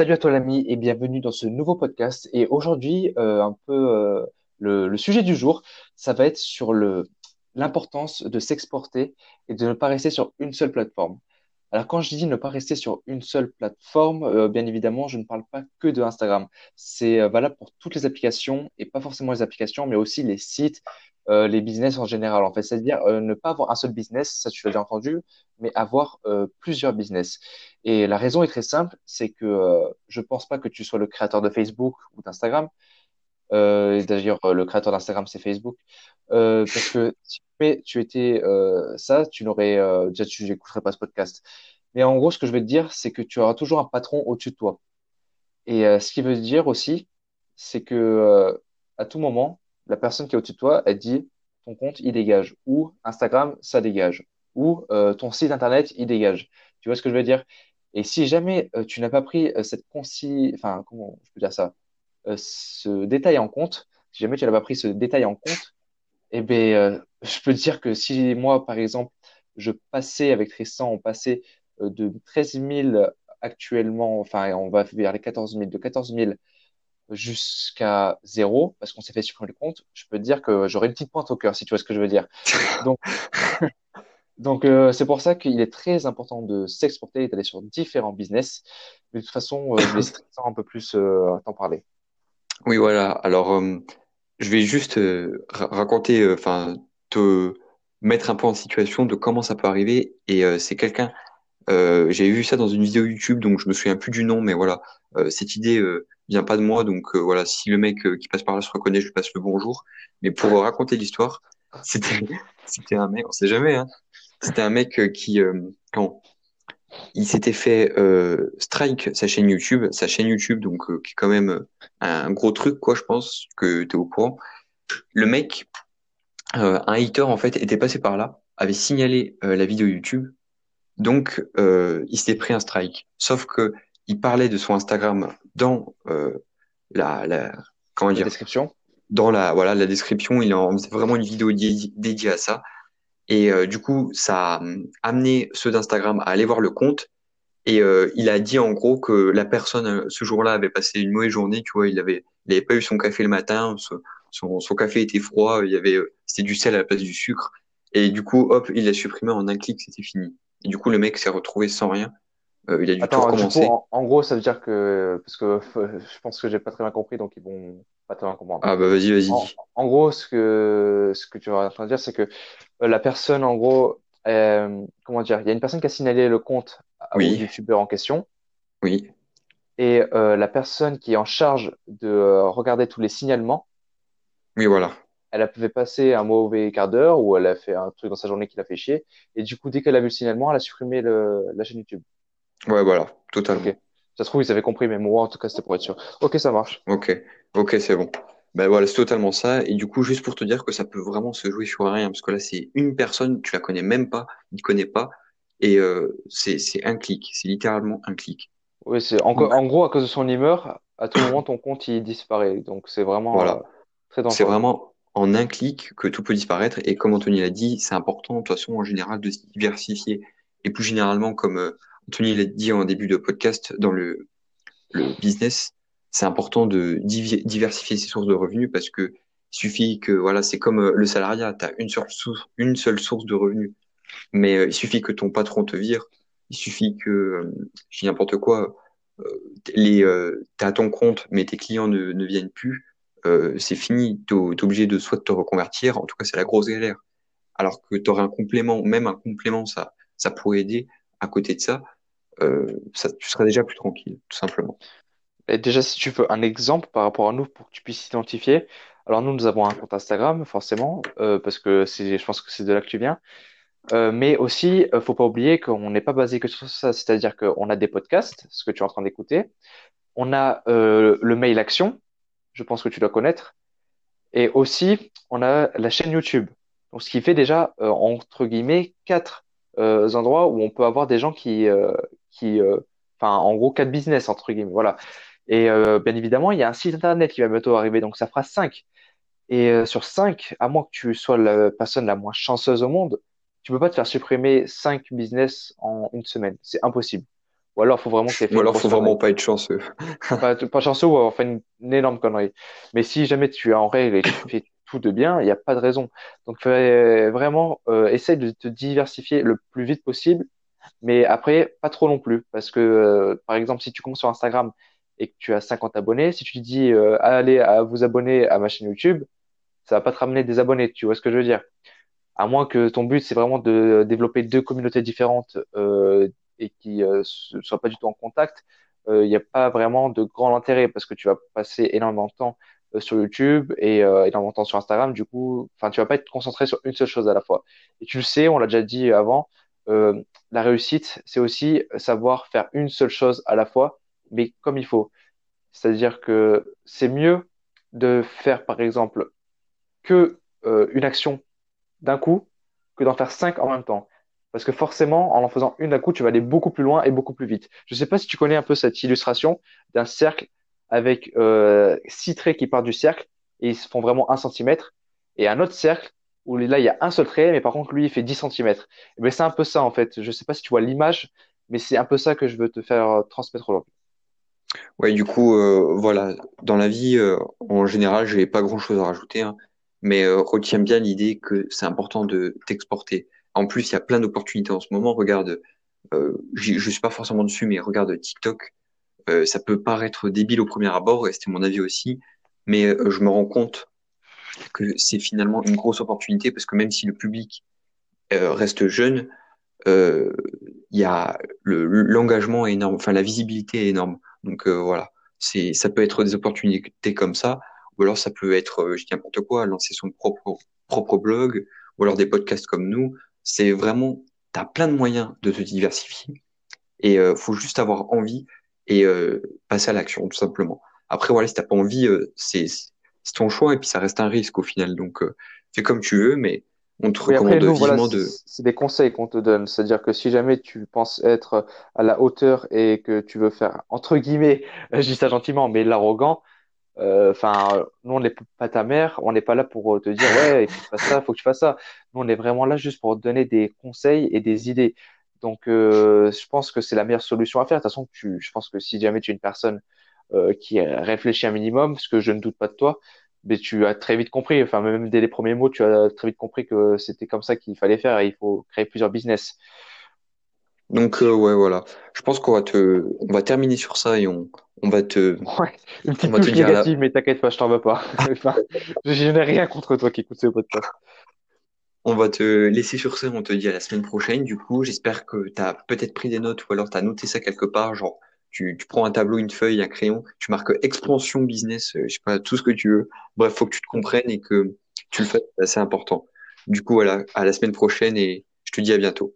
Salut à toi l'ami et bienvenue dans ce nouveau podcast. Et aujourd'hui, euh, un peu euh, le, sujet du jour, ça va être sur l'importance de s'exporter et de ne pas rester sur une seule plateforme. Alors quand je dis ne pas rester sur une seule plateforme, euh, bien évidemment, je ne parle pas que de Instagram. C'est valable pour toutes les applications et pas forcément les applications, mais aussi les sites, euh, les business en général. En fait, c'est-à-dire euh, ne pas avoir un seul business, ça tu l'as déjà entendu, mais avoir euh, plusieurs business. Et la raison est très simple, c'est que euh, je pense pas que tu sois le créateur de Facebook ou d'Instagram. Euh, d'ailleurs, le créateur d'Instagram, c'est Facebook. Euh, parce que si tu étais ça, tu n'aurais déjà tu n'écouterais pas ce podcast. Mais en gros, ce que je veux te dire, c'est que tu auras toujours un patron au-dessus de toi. Et ce qui veut dire aussi, c'est que à tout moment, la personne qui est au-dessus de toi, elle dit ton compte, il dégage. Ou Instagram, ça dégage. Ou euh, ton site internet, il dégage. Tu vois ce que je veux dire? Et si jamais euh, tu n'as pas pris euh, cette concis, enfin, comment je peux dire ça? ce détail en compte, si jamais tu n'as pas pris ce détail en compte, eh euh, je peux te dire que si moi, par exemple, je passais avec Tristan, on passait de 13 000 actuellement, enfin, on va vers les 14 000, de 14 000 jusqu'à zéro, parce qu'on s'est fait supprimer le compte, je peux te dire que j'aurais une petite pointe au cœur, si tu vois ce que je veux dire. Donc, donc euh, c'est pour ça qu'il est très important de s'exporter et d'aller sur différents business. Mais de toute façon, euh, je laisse un peu plus euh, t'en parler. Oui, voilà. Alors, euh, je vais juste euh, ra- raconter, enfin, te mettre un peu en situation de comment ça peut arriver. Et c'est quelqu'un, euh, j'avais vu ça dans une vidéo YouTube, donc je me souviens plus du nom, mais voilà, Euh, cette idée euh, vient pas de moi, donc voilà, si le mec qui passe par là se reconnaît, je lui passe le bonjour. Mais pour raconter l'histoire, c'était, un mec, on sait jamais, hein. C'était un mec qui, quand il s'était fait strike sa chaîne YouTube, sa chaîne YouTube, donc qui est quand même un gros truc, quoi, je pense que tu es au courant. Le mec, un hater en fait, était passé par là, avait signalé la vidéo YouTube, donc euh, il s'était pris un strike. Sauf que il parlait de son Instagram dans euh, la, la, comment La dire, description? dans la, voilà, la description, il en faisait vraiment une vidéo dédi- dédiée à ça. Et euh, du coup, ça a hum, amené ceux d'Instagram à aller voir le compte. Et euh, il a dit en gros que la personne euh, ce jour-là avait passé une mauvaise journée, tu vois, il avait, il avait pas eu son café le matin, son, son, son café était froid, il y avait, euh, c'était du sel à la place du sucre. Et du coup, hop, il l'a supprimé en un clic, c'était fini. Et du coup, le mec s'est retrouvé sans rien. Euh, il a dû tout Attends, du coup, recommencer. en, en gros, ça veut dire que, parce que euh, je pense que j'ai pas très bien compris, donc ils vont pas très bien comprendre. Ah bah vas-y, vas-y, En, gros, ce que, ce que tu es en train de dire, c'est que euh, la personne, en gros, euh, comment dire, il y a une personne qui a signalé le compte au Oui, youtubeur en question, oui, et euh, la personne qui est en charge de euh, regarder tous les signalements, oui, voilà. Elle a pu passer un mauvais quart d'heure ou elle a fait un truc dans sa journée qui l'a fait chier, et du coup, dès qu'elle a vu le signalement, elle a supprimé le, la chaîne YouTube. Ouais, voilà, totalement. Ça se trouve, ils avaient compris, mais moi, en tout cas, c'était pour être sûr. Ok, ça marche. Ok, ok, c'est bon. Ben voilà, c'est totalement ça. Et du coup, juste pour te dire que ça peut vraiment se jouer sur rien, parce que là, c'est une personne, tu la connais même pas, il ne connaît pas, et euh, c'est c'est un clic, c'est littéralement un clic. Oui, c'est en, en gros, à cause de son humeur, à tout moment, ton compte, il disparaît. Donc, c'est vraiment euh, voilà, très c'est dangereux. vraiment en un clic que tout peut disparaître. Et comme Anthony l'a dit, c'est important, de toute façon, en général, de se diversifier. Et plus généralement, comme euh, Anthony l'a dit en début de podcast, dans le le business, c'est important de diversifier ses sources de revenus parce que suffit que, voilà, c'est comme euh, le salariat, tu as une seule source, une seule source de revenus, mais euh, il suffit que ton patron te vire, il suffit que, je dis n'importe quoi, euh, euh, t'as ton compte, mais tes clients ne, ne viennent plus, euh, c'est fini, t'es t'es obligé de soit de te reconvertir, en tout cas c'est la grosse galère, alors que tu un complément, même un complément, ça, ça pourrait aider à côté de ça, euh, ça, tu seras déjà plus tranquille, tout simplement. Et déjà, si tu veux un exemple par rapport à nous pour que tu puisses t'identifier. Alors, nous, nous avons un compte Instagram, forcément, euh, parce que je pense que c'est de là que tu viens. Mais aussi, euh, faut pas oublier qu'on n'est pas basé que sur ça. C'est-à-dire qu'on a des podcasts, ce que tu es en train d'écouter. On a le mail action, je pense que tu dois connaître. Et aussi, on a la chaîne YouTube. Donc, ce qui fait déjà, euh, entre guillemets, quatre euh, endroits où on peut avoir des gens qui, euh, qui, enfin, en gros, quatre business, entre guillemets. Voilà. Et bien évidemment, il y a un site internet qui va bientôt arriver, donc ça fera cinq. Et sur cinq, à moins que tu sois la personne la moins chanceuse au monde, tu peux pas te faire supprimer cinq business en une semaine. C'est impossible. Ou alors, faut vraiment que Ou alors, faut vraiment pas être chanceux. pas, pas chanceux ou avoir fait une, énorme connerie. Mais si jamais tu es en règle et tu fais tout de bien, il n'y a pas de raison. Donc, vraiment, euh, essaye de te diversifier le plus vite possible. Mais après, pas trop non plus. Parce que, euh, par exemple, si tu commences sur Instagram et que tu as 50 abonnés, si tu te dis, euh, allez à vous abonner à ma chaîne YouTube, ça va pas te ramener des abonnés. Tu vois ce que je veux dire? À moins que ton but, c'est vraiment de développer deux communautés différentes euh, et qui ne euh, soient pas du tout en contact, il n'y a pas vraiment de grand intérêt parce que tu vas passer énormément de temps sur YouTube et énormément de temps sur Instagram. Du coup, enfin, tu vas pas être concentré sur une seule chose à la fois. Et tu le sais, on l'a déjà dit avant, la réussite, c'est aussi savoir faire une seule chose à la fois, mais comme il faut. C'est-à-dire que c'est mieux de faire, par exemple, que euh, une action d'un coup que d'en faire cinq en même temps. Parce que forcément, en en faisant une d'un coup, tu vas aller beaucoup plus loin et beaucoup plus vite. Je ne sais pas si tu connais un peu cette illustration d'un cercle avec euh, six traits qui partent du cercle et ils se font vraiment un centimètre, et un autre cercle où là, il y a un seul trait, mais par contre, lui, il fait 10 centimètres. Mais c'est un peu ça, en fait. Je ne sais pas si tu vois l'image, mais c'est un peu ça que je veux te faire euh, transmettre aujourd'hui. Ouais, du coup, euh, voilà, dans la vie, euh, en général, j'ai pas grand-chose à rajouter, hein, mais euh, retiens bien l'idée que c'est important de t'exporter. En plus, il y a plein d'opportunités en ce moment. Regarde, euh, je suis pas forcément dessus, mais regarde TikTok. Euh, ça peut paraître débile au premier abord, et c'était mon avis aussi, mais euh, je me rends compte que c'est finalement une grosse opportunité parce que même si le public reste jeune, il y a le l'engagement est énorme, enfin la visibilité est énorme. Donc euh, voilà, c'est ça peut être des opportunités comme ça, ou alors ça peut être, euh, je dis n'importe quoi, lancer son propre propre blog, ou alors des podcasts comme nous. C'est vraiment, tu as plein de moyens de te diversifier, et euh, faut juste avoir envie et euh, passer à l'action tout simplement. Après voilà, si t'as pas envie, euh, c'est c'est ton choix et puis ça reste un risque au final. Donc fais comme tu veux, mais on te recommande vivement de. C'est des conseils qu'on te donne. C'est-à-dire que si jamais tu penses être à la hauteur et que tu veux faire, entre guillemets, je dis ça gentiment, mais l'arrogant, euh, enfin, nous, on n'est pas ta mère, on n'est pas là pour te dire, ouais, il faut que tu fasses ça, il faut que tu fasses ça. Nous, on est vraiment là juste pour te donner des conseils et des idées. Donc, euh, je pense que c'est la meilleure solution à faire. De toute façon, je pense que si jamais tu es une personne euh, qui réfléchit un minimum, ce que je ne doute pas de toi, mais tu as très vite compris, enfin même dès les premiers mots, tu as très vite compris que c'était comme ça qu'il fallait faire et il faut créer plusieurs business. Donc euh, ouais voilà, je pense qu'on va te, on va terminer sur ça et on, on va te, ouais, une petite touche négative, mais t'inquiète pas, je t'en veux pas. enfin, je n'ai rien contre toi qui écoute ce podcast. On va te laisser sur ça, on te dit à la semaine prochaine. Du coup, j'espère que tu as peut-être pris des notes ou alors tu as noté ça quelque part, genre tu, tu, prends un tableau, une feuille, un crayon, tu marques expansion business, euh, je sais pas, tout ce que tu veux. Bref, faut que tu te comprennes et que tu le fasses, c'est assez important. Du coup, voilà, à la semaine prochaine et je te dis à bientôt.